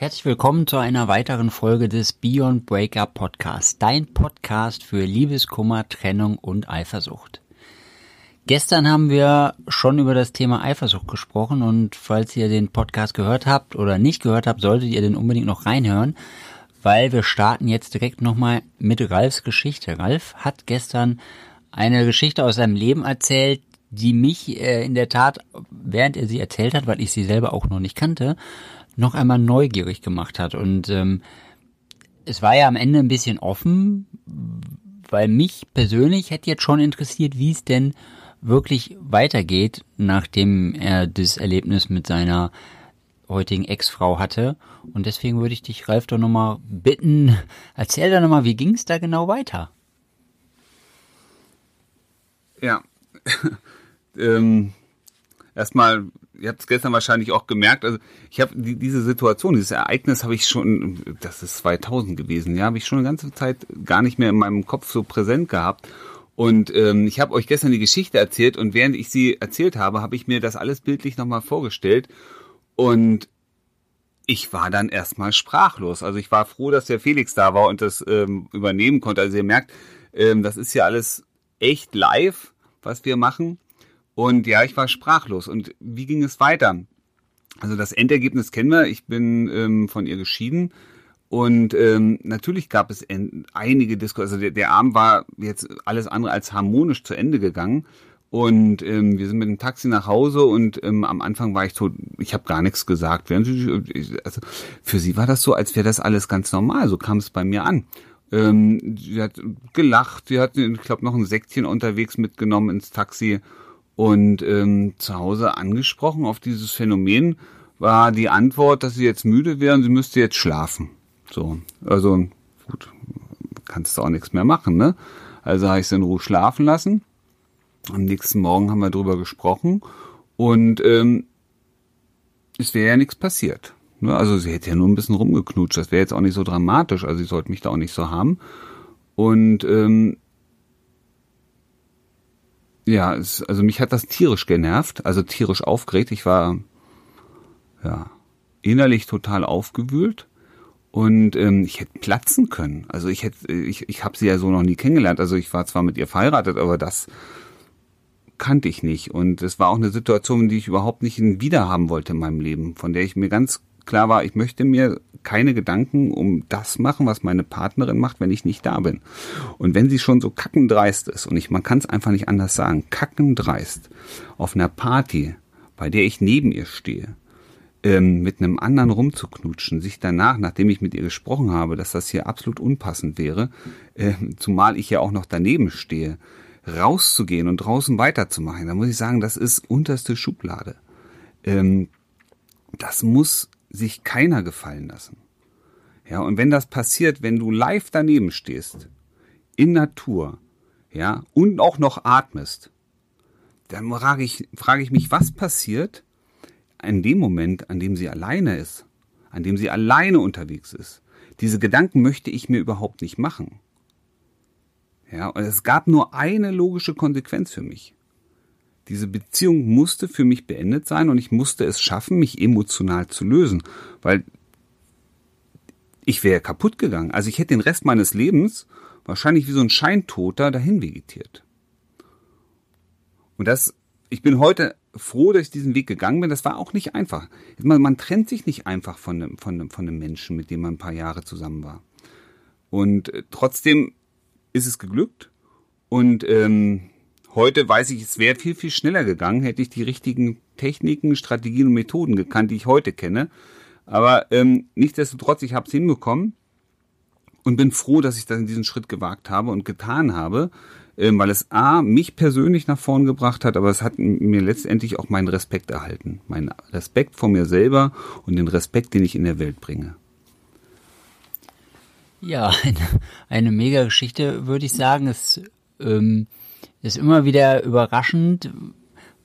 Herzlich willkommen zu einer weiteren Folge des Beyond Breakup Podcast, dein Podcast für Liebeskummer, Trennung und Eifersucht. Gestern haben wir schon über das Thema Eifersucht gesprochen und falls ihr den Podcast gehört habt oder nicht gehört habt, solltet ihr den unbedingt noch reinhören, weil wir starten jetzt direkt nochmal mit Ralfs Geschichte. Ralf hat gestern eine Geschichte aus seinem Leben erzählt, die mich äh, in der Tat, während er sie erzählt hat, weil ich sie selber auch noch nicht kannte, noch einmal neugierig gemacht hat. Und ähm, es war ja am Ende ein bisschen offen, weil mich persönlich hätte jetzt schon interessiert, wie es denn wirklich weitergeht, nachdem er das Erlebnis mit seiner heutigen Ex-Frau hatte. Und deswegen würde ich dich, Ralf, doch nochmal bitten, erzähl doch nochmal, wie ging es da genau weiter? Ja, ähm, erstmal ihr habt es gestern wahrscheinlich auch gemerkt, also ich habe die, diese Situation, dieses Ereignis habe ich schon, das ist 2000 gewesen, ja, habe ich schon eine ganze Zeit gar nicht mehr in meinem Kopf so präsent gehabt. Und ähm, ich habe euch gestern die Geschichte erzählt und während ich sie erzählt habe, habe ich mir das alles bildlich nochmal vorgestellt und ich war dann erstmal sprachlos. Also ich war froh, dass der Felix da war und das ähm, übernehmen konnte. Also ihr merkt, ähm, das ist ja alles echt live, was wir machen. Und ja, ich war sprachlos. Und wie ging es weiter? Also das Endergebnis kennen wir. Ich bin ähm, von ihr geschieden. Und ähm, natürlich gab es einige Diskussionen. Also der, der Abend war jetzt alles andere als harmonisch zu Ende gegangen. Und ähm, wir sind mit dem Taxi nach Hause und ähm, am Anfang war ich so, ich habe gar nichts gesagt. Also für sie war das so, als wäre das alles ganz normal. So kam es bei mir an. Ähm, sie hat gelacht, sie hat, ich glaube, noch ein Säckchen unterwegs mitgenommen ins Taxi und ähm, zu Hause angesprochen auf dieses Phänomen war die Antwort, dass sie jetzt müde wäre und sie müsste jetzt schlafen. So, also gut, kannst du auch nichts mehr machen, ne? Also habe ich sie in Ruhe schlafen lassen. Am nächsten Morgen haben wir drüber gesprochen und ähm, es wäre ja nichts passiert. Ne? Also sie hätte ja nur ein bisschen rumgeknutscht, das wäre jetzt auch nicht so dramatisch, also sie sollte mich da auch nicht so haben. Und ähm, ja, es, also mich hat das tierisch genervt, also tierisch aufgeregt. Ich war ja innerlich total aufgewühlt und ähm, ich hätte platzen können. Also ich hätte, ich, ich habe sie ja so noch nie kennengelernt. Also ich war zwar mit ihr verheiratet, aber das kannte ich nicht. Und es war auch eine Situation, die ich überhaupt nicht wieder haben wollte in meinem Leben, von der ich mir ganz klar war, ich möchte mir keine Gedanken um das machen, was meine Partnerin macht, wenn ich nicht da bin. Und wenn sie schon so kackendreist ist, und ich, man kann es einfach nicht anders sagen, kackendreist, auf einer Party, bei der ich neben ihr stehe, ähm, mit einem anderen rumzuknutschen, sich danach, nachdem ich mit ihr gesprochen habe, dass das hier absolut unpassend wäre, äh, zumal ich ja auch noch daneben stehe, rauszugehen und draußen weiterzumachen, da muss ich sagen, das ist unterste Schublade. Ähm, das muss sich keiner gefallen lassen. Ja, und wenn das passiert, wenn du live daneben stehst, in Natur, ja, und auch noch atmest, dann frage ich, frage ich mich, was passiert in dem Moment, an dem sie alleine ist, an dem sie alleine unterwegs ist. Diese Gedanken möchte ich mir überhaupt nicht machen. Ja, und es gab nur eine logische Konsequenz für mich. Diese Beziehung musste für mich beendet sein und ich musste es schaffen, mich emotional zu lösen, weil ich wäre kaputt gegangen. Also ich hätte den Rest meines Lebens wahrscheinlich wie so ein Scheintoter dahin vegetiert. Und das, ich bin heute froh, dass ich diesen Weg gegangen bin. Das war auch nicht einfach. Man, man trennt sich nicht einfach von einem, von, einem, von einem Menschen, mit dem man ein paar Jahre zusammen war. Und äh, trotzdem ist es geglückt. Und ähm, Heute weiß ich, es wäre viel, viel schneller gegangen, hätte ich die richtigen Techniken, Strategien und Methoden gekannt, die ich heute kenne. Aber ähm, nichtsdestotrotz, ich habe es hinbekommen und bin froh, dass ich dann diesen Schritt gewagt habe und getan habe, ähm, weil es A, mich persönlich nach vorn gebracht hat, aber es hat mir letztendlich auch meinen Respekt erhalten. Meinen Respekt vor mir selber und den Respekt, den ich in der Welt bringe. Ja, eine, eine mega Geschichte, würde ich sagen. Es ähm, ist immer wieder überraschend,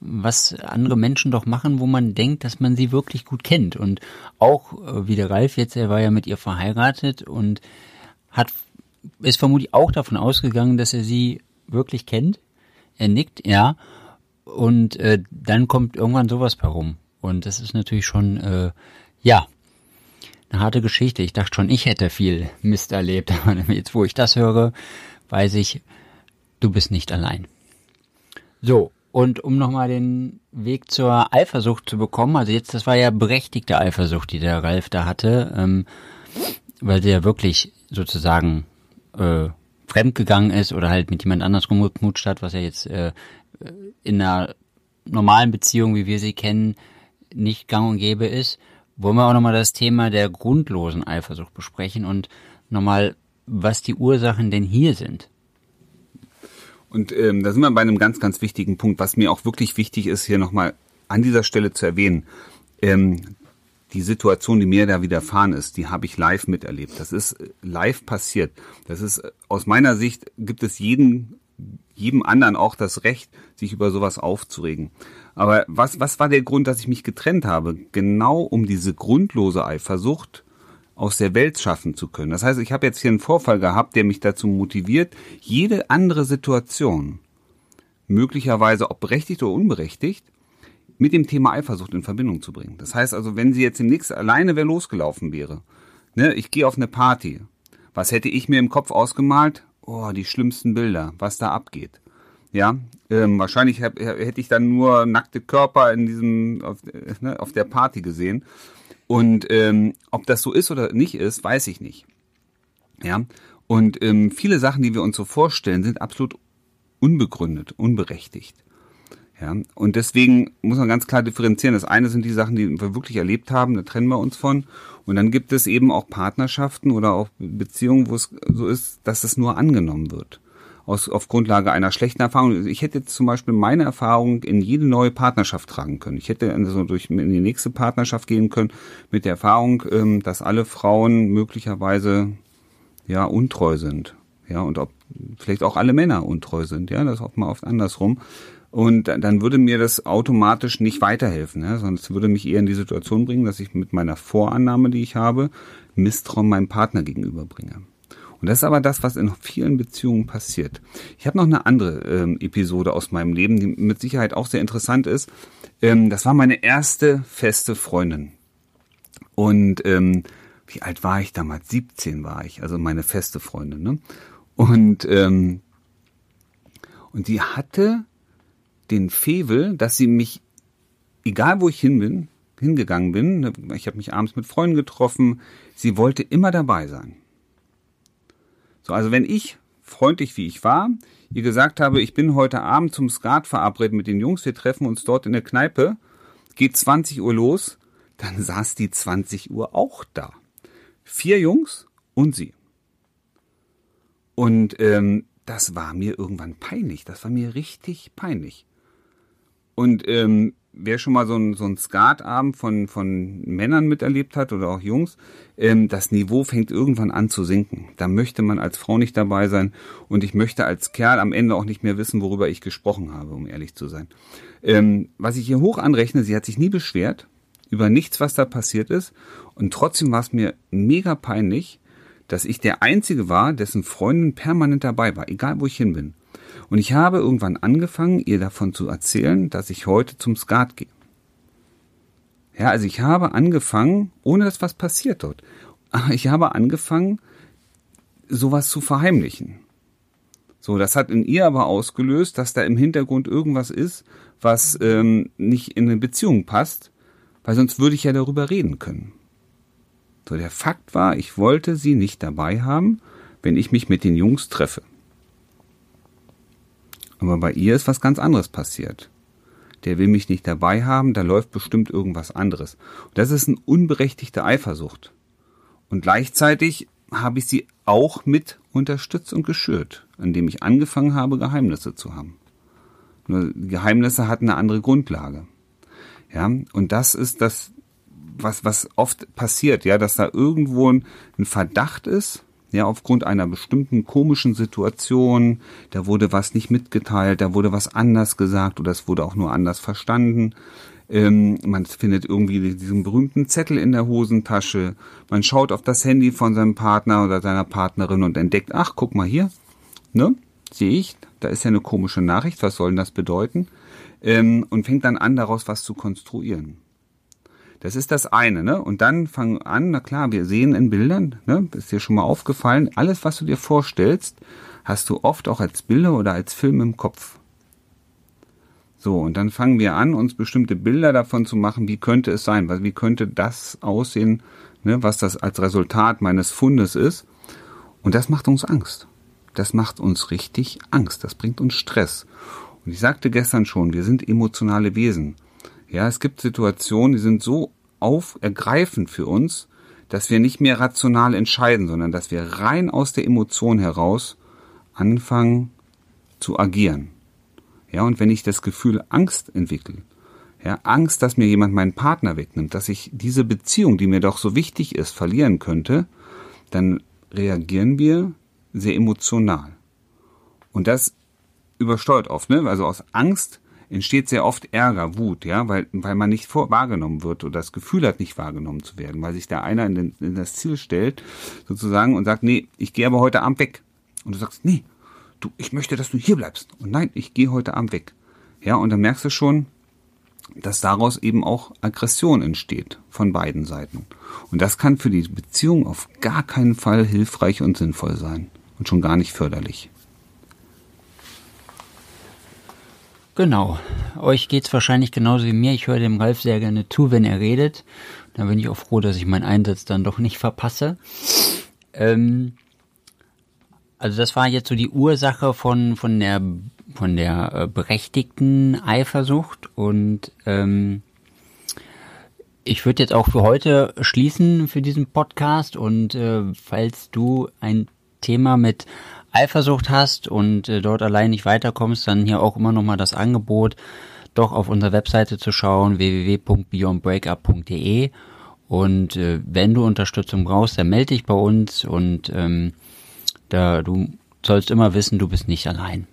was andere Menschen doch machen, wo man denkt, dass man sie wirklich gut kennt. Und auch äh, wie der Ralf jetzt, er war ja mit ihr verheiratet und hat ist vermutlich auch davon ausgegangen, dass er sie wirklich kennt. Er nickt, ja. Und äh, dann kommt irgendwann sowas herum. Und das ist natürlich schon, äh, ja, eine harte Geschichte. Ich dachte schon, ich hätte viel Mist erlebt. Aber jetzt, wo ich das höre, weiß ich, du bist nicht allein. So, und um nochmal den Weg zur Eifersucht zu bekommen, also jetzt, das war ja berechtigte Eifersucht, die der Ralf da hatte, ähm, weil sie ja wirklich sozusagen äh, fremdgegangen ist oder halt mit jemand anders rumgeknutscht hat, was ja jetzt äh, in einer normalen Beziehung, wie wir sie kennen, nicht gang und gäbe ist, wollen wir auch nochmal das Thema der grundlosen Eifersucht besprechen und nochmal, was die Ursachen denn hier sind. Und ähm, da sind wir bei einem ganz, ganz wichtigen Punkt, was mir auch wirklich wichtig ist, hier nochmal an dieser Stelle zu erwähnen. Ähm, die Situation, die mir da widerfahren ist, die habe ich live miterlebt. Das ist live passiert. Das ist aus meiner Sicht gibt es jeden jedem anderen auch das Recht, sich über sowas aufzuregen. Aber was, was war der Grund, dass ich mich getrennt habe? Genau um diese grundlose Eifersucht aus der Welt schaffen zu können. Das heißt, ich habe jetzt hier einen Vorfall gehabt, der mich dazu motiviert, jede andere Situation, möglicherweise ob berechtigt oder unberechtigt, mit dem Thema Eifersucht in Verbindung zu bringen. Das heißt also, wenn sie jetzt demnächst alleine wer losgelaufen wäre, ne, ich gehe auf eine Party, was hätte ich mir im Kopf ausgemalt? oh, die schlimmsten Bilder, was da abgeht. Ja, ähm, wahrscheinlich hätte ich dann nur nackte Körper in diesem auf, ne, auf der Party gesehen. Und ähm, ob das so ist oder nicht ist, weiß ich nicht. Ja, und ähm, viele Sachen, die wir uns so vorstellen, sind absolut unbegründet, unberechtigt. Ja, und deswegen muss man ganz klar differenzieren. Das eine sind die Sachen, die wir wirklich erlebt haben, da trennen wir uns von. Und dann gibt es eben auch Partnerschaften oder auch Beziehungen, wo es so ist, dass es nur angenommen wird. Aus, auf Grundlage einer schlechten Erfahrung. Ich hätte zum Beispiel meine Erfahrung in jede neue Partnerschaft tragen können. Ich hätte also durch in die nächste Partnerschaft gehen können mit der Erfahrung, ähm, dass alle Frauen möglicherweise ja untreu sind. Ja, und ob vielleicht auch alle Männer untreu sind, ja, das ist auch mal oft andersrum. Und dann würde mir das automatisch nicht weiterhelfen, ja, es würde mich eher in die Situation bringen, dass ich mit meiner Vorannahme, die ich habe, Misstrauen meinem Partner gegenüberbringe. Und das ist aber das, was in vielen Beziehungen passiert. Ich habe noch eine andere ähm, Episode aus meinem Leben, die mit Sicherheit auch sehr interessant ist. Ähm, das war meine erste feste Freundin. Und ähm, wie alt war ich damals? 17 war ich, also meine feste Freundin. Ne? Und ähm, und die hatte den Fevel, dass sie mich, egal wo ich hin bin, hingegangen bin, ich habe mich abends mit Freunden getroffen, sie wollte immer dabei sein. So, also wenn ich, freundlich wie ich war, ihr gesagt habe, ich bin heute Abend zum Skat verabredet mit den Jungs, wir treffen uns dort in der Kneipe, geht 20 Uhr los, dann saß die 20 Uhr auch da. Vier Jungs und sie. Und ähm, das war mir irgendwann peinlich. Das war mir richtig peinlich. Und ähm, wer schon mal so ein, so ein Skatabend von, von Männern miterlebt hat oder auch Jungs, ähm, das Niveau fängt irgendwann an zu sinken. Da möchte man als Frau nicht dabei sein und ich möchte als Kerl am Ende auch nicht mehr wissen, worüber ich gesprochen habe, um ehrlich zu sein. Ähm, was ich hier hoch anrechne, sie hat sich nie beschwert über nichts, was da passiert ist und trotzdem war es mir mega peinlich, dass ich der Einzige war, dessen Freundin permanent dabei war, egal wo ich hin bin. Und ich habe irgendwann angefangen, ihr davon zu erzählen, dass ich heute zum Skat gehe. Ja, also ich habe angefangen, ohne dass was passiert dort, ich habe angefangen, sowas zu verheimlichen. So, das hat in ihr aber ausgelöst, dass da im Hintergrund irgendwas ist, was ähm, nicht in eine Beziehung passt, weil sonst würde ich ja darüber reden können. So, der Fakt war, ich wollte sie nicht dabei haben, wenn ich mich mit den Jungs treffe. Aber bei ihr ist was ganz anderes passiert. Der will mich nicht dabei haben, da läuft bestimmt irgendwas anderes. Und das ist eine unberechtigte Eifersucht. Und gleichzeitig habe ich sie auch mit unterstützt und geschürt, indem ich angefangen habe, Geheimnisse zu haben. Nur Geheimnisse hatten eine andere Grundlage. Ja, und das ist das, was, was oft passiert, ja, dass da irgendwo ein Verdacht ist, ja, aufgrund einer bestimmten komischen Situation, da wurde was nicht mitgeteilt, da wurde was anders gesagt oder es wurde auch nur anders verstanden. Ähm, man findet irgendwie diesen berühmten Zettel in der Hosentasche. Man schaut auf das Handy von seinem Partner oder seiner Partnerin und entdeckt, ach, guck mal hier, ne, sehe ich, da ist ja eine komische Nachricht, was soll denn das bedeuten? Ähm, und fängt dann an, daraus was zu konstruieren. Das ist das eine, ne? Und dann fangen an, na klar, wir sehen in Bildern, ne? Ist dir schon mal aufgefallen, alles, was du dir vorstellst, hast du oft auch als Bilder oder als Film im Kopf. So, und dann fangen wir an, uns bestimmte Bilder davon zu machen, wie könnte es sein, wie könnte das aussehen, ne, was das als Resultat meines Fundes ist. Und das macht uns Angst. Das macht uns richtig Angst. Das bringt uns Stress. Und ich sagte gestern schon, wir sind emotionale Wesen. Ja, es gibt Situationen, die sind so auf, ergreifend für uns, dass wir nicht mehr rational entscheiden, sondern dass wir rein aus der Emotion heraus anfangen zu agieren. Ja, und wenn ich das Gefühl Angst entwickle, ja, Angst, dass mir jemand meinen Partner wegnimmt, dass ich diese Beziehung, die mir doch so wichtig ist, verlieren könnte, dann reagieren wir sehr emotional. Und das übersteuert oft, ne? Also aus Angst entsteht sehr oft Ärger, Wut, ja, weil, weil man nicht vor, wahrgenommen wird oder das Gefühl hat, nicht wahrgenommen zu werden, weil sich da einer in, den, in das Ziel stellt, sozusagen, und sagt, nee, ich gehe aber heute Abend weg. Und du sagst, nee, du, ich möchte, dass du hier bleibst. Und nein, ich gehe heute Abend weg. Ja, und dann merkst du schon, dass daraus eben auch Aggression entsteht von beiden Seiten. Und das kann für die Beziehung auf gar keinen Fall hilfreich und sinnvoll sein und schon gar nicht förderlich. Genau. Euch geht's wahrscheinlich genauso wie mir. Ich höre dem Ralf sehr gerne zu, wenn er redet. Da bin ich auch froh, dass ich meinen Einsatz dann doch nicht verpasse. Ähm, also das war jetzt so die Ursache von, von der, von der äh, berechtigten Eifersucht und ähm, ich würde jetzt auch für heute schließen für diesen Podcast und äh, falls du ein Thema mit Eifersucht hast und äh, dort allein nicht weiterkommst, dann hier auch immer nochmal das Angebot, doch auf unserer Webseite zu schauen, www.beyondbreakup.de und äh, wenn du Unterstützung brauchst, dann melde dich bei uns und ähm, da, du sollst immer wissen, du bist nicht allein.